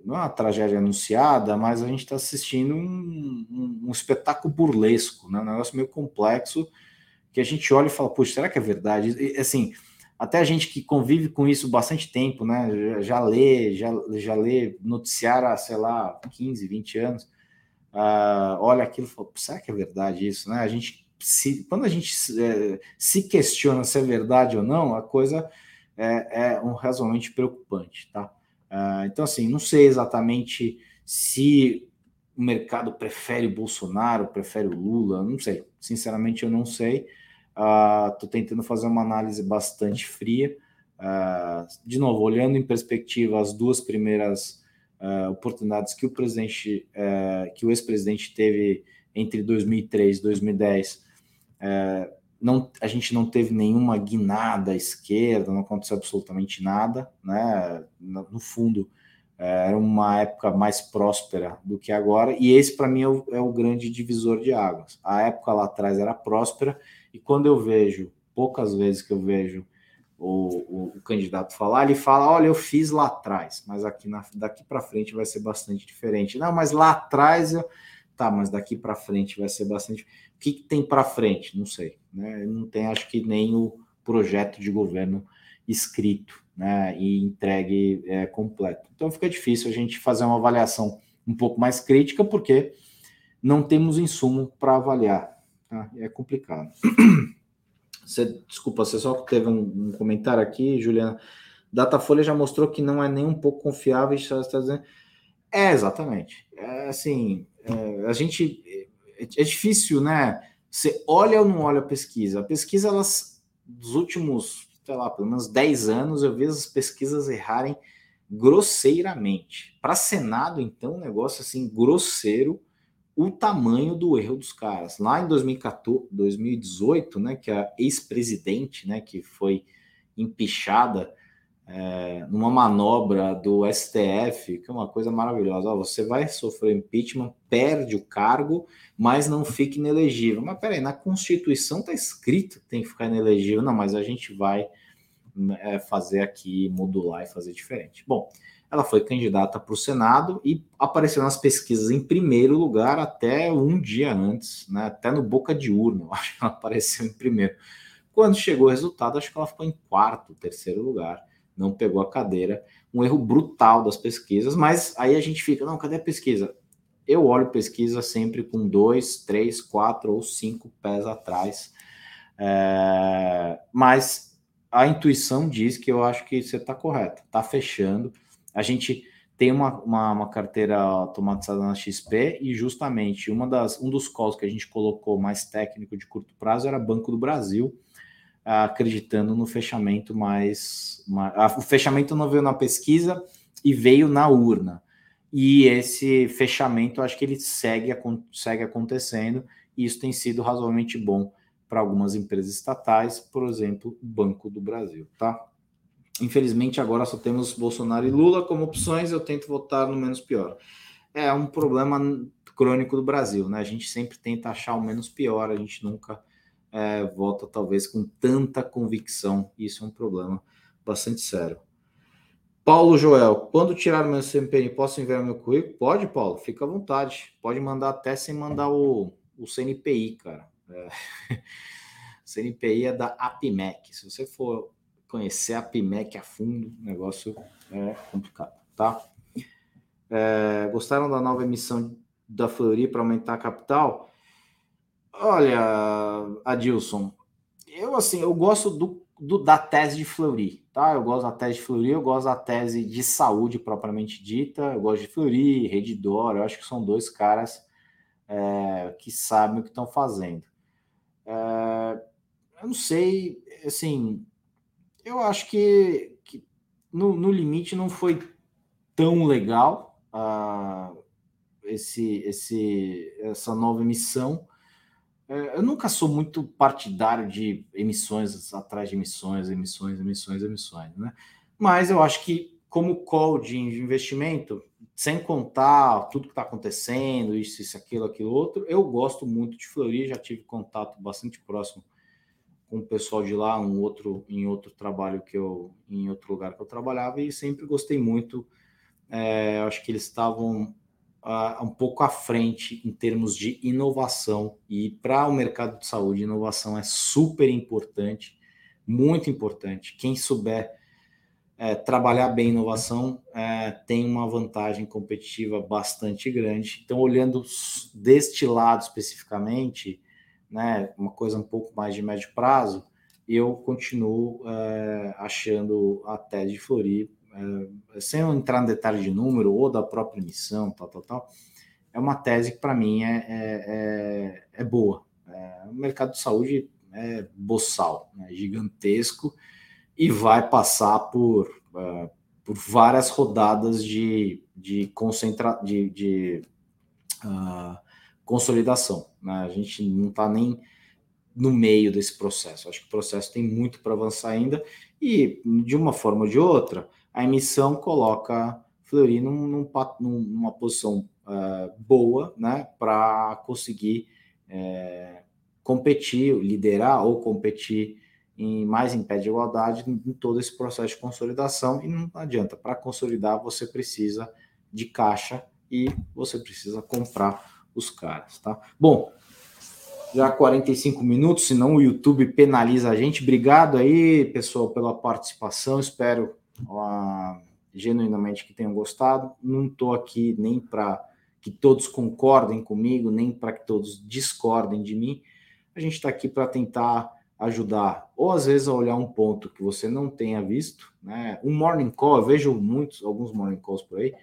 não é uma tragédia anunciada, mas a gente está assistindo um, um, um, espetáculo burlesco, né? um negócio meio complexo, que a gente olha e fala, puxa, será que é verdade? E, assim, até a gente que convive com isso bastante tempo, né? Já, já lê, já, já lê noticiário há, sei lá, 15, 20 anos, uh, olha aquilo e fala, será que é verdade isso, né? A gente, se, quando a gente é, se questiona se é verdade ou não, a coisa é, é um razoavelmente preocupante, tá? Uh, então, assim, não sei exatamente se o mercado prefere o Bolsonaro, prefere o Lula, não sei. Sinceramente, eu não sei. Estou uh, tentando fazer uma análise bastante fria. Uh, de novo, olhando em perspectiva as duas primeiras oportunidades que o presidente, uh, que o ex-presidente teve entre 2003 e 2010, não, a gente não teve nenhuma guinada à esquerda, não aconteceu absolutamente nada, né? No fundo, era uma época mais próspera do que agora, e esse para mim é o, é o grande divisor de águas. A época lá atrás era próspera, e quando eu vejo, poucas vezes que eu vejo o, o, o, candidato falar, ele fala: olha, eu fiz lá atrás, mas aqui na, daqui para frente vai ser bastante diferente. Não, mas lá atrás eu. Tá, mas daqui para frente vai ser bastante. O que, que tem para frente? Não sei. Né? Não tem, acho que, nem o projeto de governo escrito né, e entregue é, completo. Então fica difícil a gente fazer uma avaliação um pouco mais crítica, porque não temos insumo para avaliar. Tá? É complicado. Você, desculpa, você só teve um, um comentário aqui, Juliana. Datafolha já mostrou que não é nem um pouco confiável. Está dizendo... É, exatamente. É, assim, é, a gente. É, é, difícil, né? Você olha ou não olha a pesquisa? A pesquisa, elas, dos últimos, sei lá, pelo menos 10 anos, eu vejo as pesquisas errarem grosseiramente. Para Senado, então, um negócio assim, grosseiro o tamanho do erro dos caras. Lá em 2014, 2018, né, que a ex-presidente, né, que foi empichada é, numa manobra do STF, que é uma coisa maravilhosa. Ó, você vai sofrer impeachment, perde o cargo, mas não fique inelegível. Mas peraí, na Constituição está escrito que tem que ficar inelegível. Não, mas a gente vai é, fazer aqui, modular e fazer diferente. Bom, ela foi candidata para o Senado e apareceu nas pesquisas em primeiro lugar até um dia antes, né? até no boca de urna, eu acho que ela apareceu em primeiro. Quando chegou o resultado, acho que ela ficou em quarto, terceiro lugar, não pegou a cadeira. Um erro brutal das pesquisas, mas aí a gente fica, não, cadê a pesquisa? Eu olho pesquisa sempre com dois, três, quatro ou cinco pés atrás. É... Mas a intuição diz que eu acho que você está correto, está fechando a gente tem uma, uma, uma, carteira automatizada na XP e justamente uma das, um dos calls que a gente colocou mais técnico de curto prazo era Banco do Brasil, acreditando no fechamento mais, o fechamento não veio na pesquisa e veio na urna. E esse fechamento, acho que ele segue, segue acontecendo, e isso tem sido razoavelmente bom para algumas empresas estatais, por exemplo, o Banco do Brasil, tá? Infelizmente, agora só temos Bolsonaro e Lula como opções. Eu tento votar no menos pior. É um problema crônico do Brasil, né? A gente sempre tenta achar o menos pior, a gente nunca é, vota, talvez, com tanta convicção. Isso é um problema bastante sério. Paulo Joel, quando tirar meu CMPN, posso enviar meu currículo? Pode, Paulo, fica à vontade. Pode mandar até sem mandar o, o CNPI, cara. É. CNPI é da APMEC. Se você for conhecer a PIMEC a fundo, o negócio é complicado, tá? É, gostaram da nova emissão da Fleury para aumentar a capital? Olha, Adilson, eu assim, eu gosto do, do, da tese de Fleury, tá? Eu gosto da tese de Fleury, eu gosto da tese de saúde propriamente dita, eu gosto de Fleury, Redditor, eu acho que são dois caras é, que sabem o que estão fazendo. É, eu não sei, assim, eu acho que, que no, no, limite não foi tão legal uh, esse, esse, essa nova emissão. É, eu nunca sou muito partidário de emissões atrás de emissões, emissões, emissões, emissões, né? Mas eu acho que como call de investimento, sem contar tudo que está acontecendo, isso, isso, aquilo, aquilo outro, eu gosto muito de Flori, já tive contato bastante próximo com o pessoal de lá, um outro em outro trabalho que eu em outro lugar que eu trabalhava e sempre gostei muito. É, acho que eles estavam uh, um pouco à frente em termos de inovação e para o mercado de saúde, inovação é super importante, muito importante. Quem souber é, trabalhar bem inovação é, tem uma vantagem competitiva bastante grande. Então, olhando deste lado especificamente, né, uma coisa um pouco mais de médio prazo, eu continuo é, achando a tese de Flori, sem eu entrar no detalhe de número ou da própria emissão, tal, tal, tal, é uma tese que para mim é, é, é, é boa. É, o mercado de saúde é boçal, né, gigantesco, e vai passar por, uh, por várias rodadas de, de, concentra de, de uh, consolidação. Né? A gente não está nem no meio desse processo. Acho que o processo tem muito para avançar ainda, e de uma forma ou de outra, a emissão coloca Fleury num, num, numa posição uh, boa né, para conseguir é, competir, liderar ou competir em mais em pé de igualdade em todo esse processo de consolidação. E não adianta, para consolidar você precisa de caixa e você precisa comprar os caras, tá? Bom, já 45 minutos, senão o YouTube penaliza a gente. Obrigado aí, pessoal, pela participação. Espero uh, genuinamente que tenham gostado. Não estou aqui nem para que todos concordem comigo, nem para que todos discordem de mim. A gente está aqui para tentar ajudar, ou às vezes a olhar um ponto que você não tenha visto, né? Um morning call, eu vejo muitos, alguns morning calls por aí,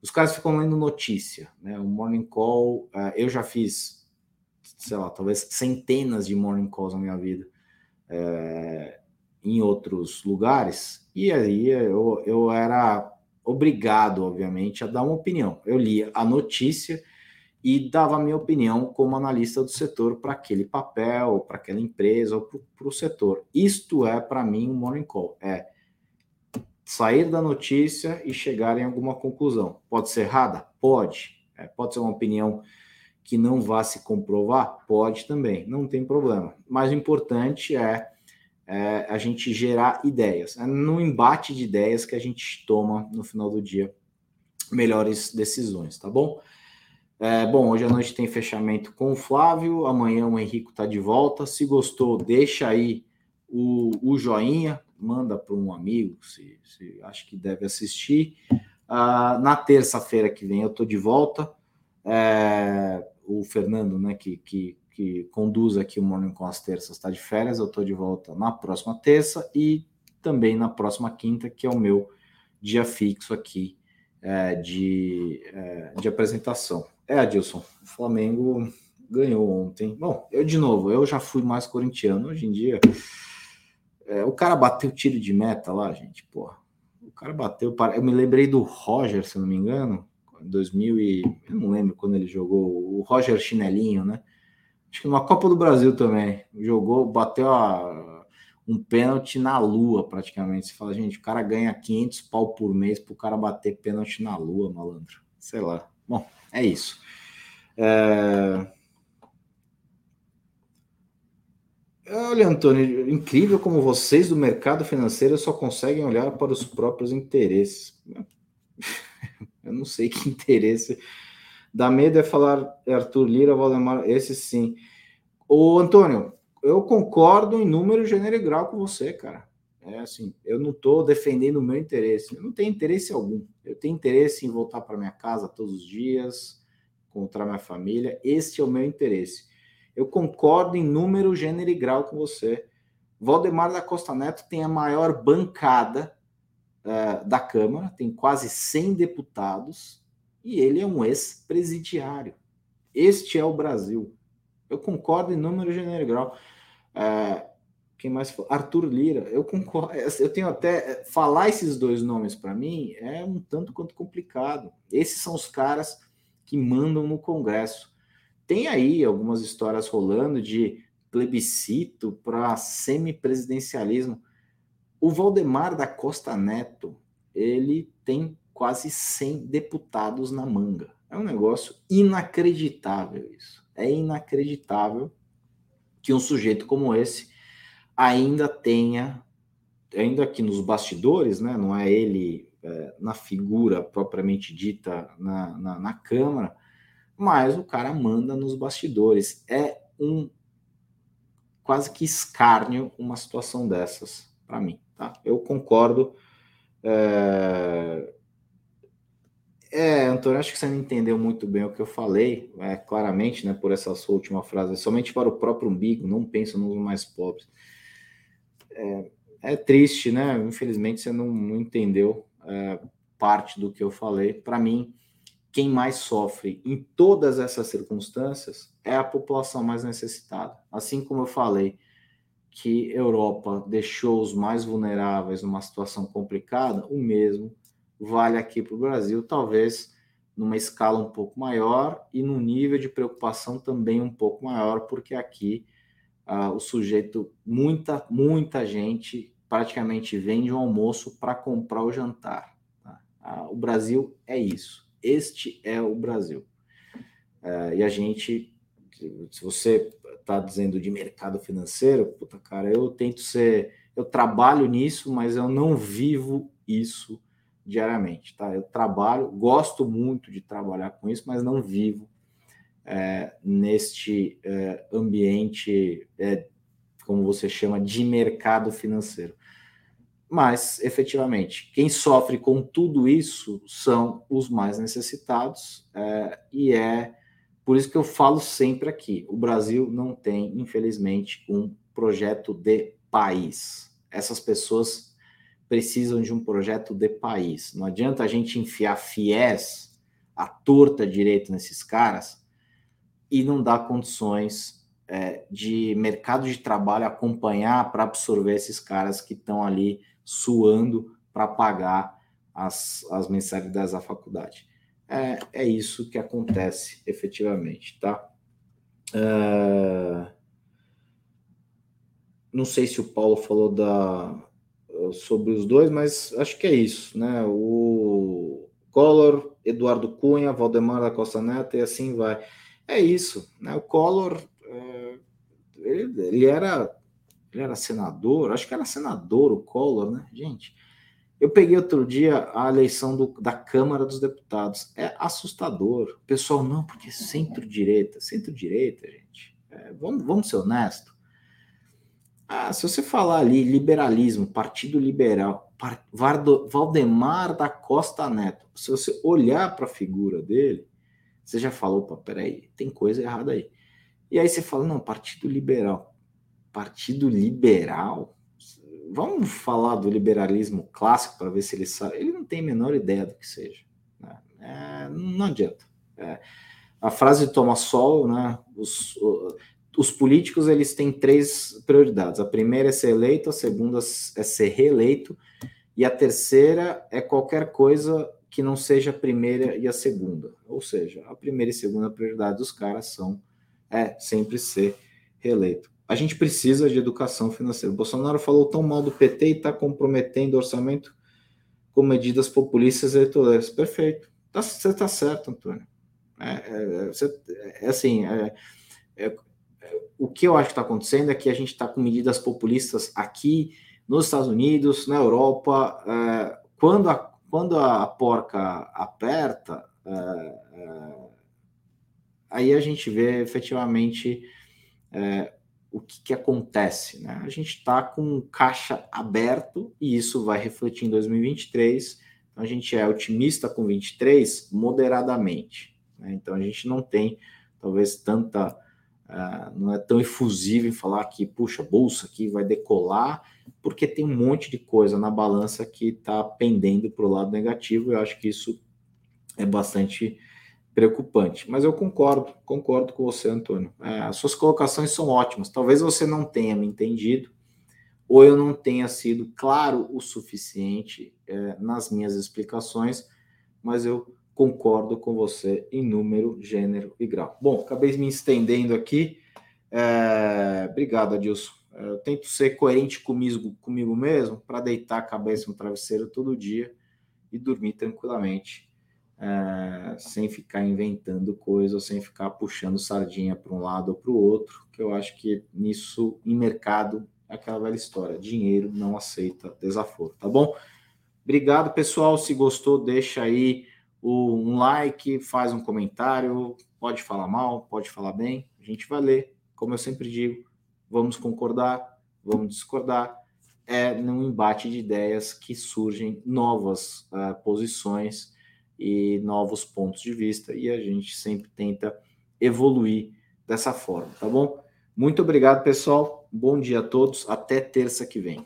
os caras ficam lendo notícia, né? O morning call, uh, eu já fiz, sei lá, talvez centenas de morning calls na minha vida, é, em outros lugares, e aí eu, eu era obrigado, obviamente, a dar uma opinião. Eu lia a notícia e dava a minha opinião como analista do setor para aquele papel, para aquela empresa ou para o setor. Isto é, para mim, um morning call. É sair da notícia e chegar em alguma conclusão. Pode ser errada? Pode. É, pode ser uma opinião que não vá se comprovar? Pode também, não tem problema. Mas o importante é é, a gente gerar ideias. É no embate de ideias que a gente toma no final do dia melhores decisões, tá bom? É, bom, hoje à noite tem fechamento com o Flávio, amanhã o Henrico tá de volta. Se gostou, deixa aí o, o joinha, manda para um amigo, se, se acho que deve assistir. Uh, na terça-feira que vem eu tô de volta. É, o Fernando, né, que, que que conduz aqui o Morning com as terças, está de férias. Eu estou de volta na próxima terça e também na próxima quinta, que é o meu dia fixo aqui é, de, é, de apresentação. É, Adilson, o Flamengo ganhou ontem. Bom, eu de novo, eu já fui mais corintiano. Hoje em dia, é, o cara bateu tiro de meta lá, gente, porra. O cara bateu. Eu me lembrei do Roger, se não me engano, em 2000 e eu não lembro quando ele jogou o Roger Chinelinho, né? Acho que numa Copa do Brasil também, jogou, bateu a, um pênalti na lua praticamente. Você fala, gente, o cara ganha 500 pau por mês para o cara bater pênalti na lua, malandro. Sei lá. Bom, é isso. É... Olha, Antônio, incrível como vocês do mercado financeiro só conseguem olhar para os próprios interesses. Eu não sei que interesse Dá medo é falar Arthur Lira, Valdemar, esse sim. Ô, Antônio, eu concordo em número, gênero e grau com você, cara. É assim, eu não estou defendendo o meu interesse. Eu não tenho interesse algum. Eu tenho interesse em voltar para minha casa todos os dias, encontrar minha família. Este é o meu interesse. Eu concordo em número, gênero e grau com você. Valdemar da Costa Neto tem a maior bancada uh, da Câmara, tem quase 100 deputados e ele é um ex-presidiário. Este é o Brasil. Eu concordo em número gênero grau. É, quem mais? Arthur Lira. Eu concordo. Eu tenho até é, falar esses dois nomes para mim é um tanto quanto complicado. Esses são os caras que mandam no Congresso. Tem aí algumas histórias rolando de plebiscito para semipresidencialismo. O Valdemar da Costa Neto, ele tem quase 100 deputados na manga. É um negócio inacreditável isso. É inacreditável que um sujeito como esse ainda tenha, ainda aqui nos bastidores, né, não é ele é, na figura propriamente dita na, na, na Câmara, mas o cara manda nos bastidores. É um quase que escárnio uma situação dessas para mim. Tá? Eu concordo. É, é, Antônio, acho que você não entendeu muito bem o que eu falei, é, claramente, né, por essa sua última frase, somente para o próprio umbigo, não pensa nos mais pobres. É, é triste, né? Infelizmente você não, não entendeu é, parte do que eu falei. Para mim, quem mais sofre em todas essas circunstâncias é a população mais necessitada. Assim como eu falei que Europa deixou os mais vulneráveis numa situação complicada, o mesmo vale aqui para o Brasil, talvez numa escala um pouco maior e num nível de preocupação também um pouco maior, porque aqui uh, o sujeito, muita, muita gente praticamente vende um almoço para comprar o jantar. Tá? Uh, o Brasil é isso. Este é o Brasil. Uh, e a gente, se você está dizendo de mercado financeiro, puta cara, eu tento ser, eu trabalho nisso, mas eu não vivo isso diariamente, tá? Eu trabalho, gosto muito de trabalhar com isso, mas não vivo é, neste é, ambiente, é, como você chama, de mercado financeiro. Mas, efetivamente, quem sofre com tudo isso são os mais necessitados, é, e é por isso que eu falo sempre aqui: o Brasil não tem, infelizmente, um projeto de país. Essas pessoas precisam de um projeto de país. Não adianta a gente enfiar fiéis a torta direito nesses caras e não dar condições é, de mercado de trabalho acompanhar para absorver esses caras que estão ali suando para pagar as, as mensalidades da faculdade é, é isso que acontece efetivamente, tá? É... Não sei se o Paulo falou da, sobre os dois, mas acho que é isso, né? O Collor, Eduardo Cunha, Valdemar da Costa Neto e assim vai. É isso, né? O Collor, é, ele, ele, era, ele era senador, acho que era senador o Collor, né? Gente, eu peguei outro dia a eleição do, da Câmara dos Deputados. É assustador. O pessoal, não, porque centro-direita. Centro-direita, gente. É, vamos, vamos ser honestos. Ah, se você falar ali liberalismo, Partido Liberal, Vardo, Valdemar da Costa Neto, se você olhar para a figura dele, você já falou, opa, peraí, tem coisa errada aí. E aí você fala, não, Partido Liberal. Partido Liberal? vamos falar do liberalismo clássico para ver se ele sabe. Ele não tem a menor ideia do que seja. Né? É, não adianta. É, a frase de Thomas Sowell, né? Os, os políticos eles têm três prioridades. A primeira é ser eleito, a segunda é ser reeleito e a terceira é qualquer coisa que não seja a primeira e a segunda. Ou seja, a primeira e segunda prioridade dos caras são é sempre ser reeleito. A gente precisa de educação financeira. Bolsonaro falou tão mal do PT e está comprometendo o orçamento com medidas populistas eleitorais. Perfeito. Tá, você está certo, Antônio. É, é, é, é assim, é, é, o que eu acho que está acontecendo é que a gente está com medidas populistas aqui nos Estados Unidos, na Europa. É, quando, a, quando a porca aperta, aí a gente vê efetivamente o que, que acontece? Né? A gente está com caixa aberto e isso vai refletir em 2023. Então, a gente é otimista com 23 moderadamente. Né? Então, a gente não tem, talvez, tanta. Uh, não é tão efusivo em falar que, puxa, bolsa aqui vai decolar, porque tem um monte de coisa na balança que está pendendo para o lado negativo. Eu acho que isso é bastante preocupante. Mas eu concordo, concordo com você, Antônio. É, as suas colocações são ótimas. Talvez você não tenha me entendido, ou eu não tenha sido claro o suficiente é, nas minhas explicações, mas eu concordo com você em número, gênero e grau. Bom, acabei me estendendo aqui. É, obrigado, Adilson. É, eu tento ser coerente comigo, comigo mesmo para deitar a cabeça no travesseiro todo dia e dormir tranquilamente é, sem ficar inventando coisas, sem ficar puxando sardinha para um lado ou para o outro, que eu acho que nisso, em mercado, é aquela velha história: dinheiro não aceita desaforo, tá bom? Obrigado, pessoal. Se gostou, deixa aí um like, faz um comentário, pode falar mal, pode falar bem, a gente vai ler. Como eu sempre digo, vamos concordar, vamos discordar. É num embate de ideias que surgem novas uh, posições e novos pontos de vista, e a gente sempre tenta evoluir dessa forma, tá bom? Muito obrigado, pessoal. Bom dia a todos. Até terça que vem.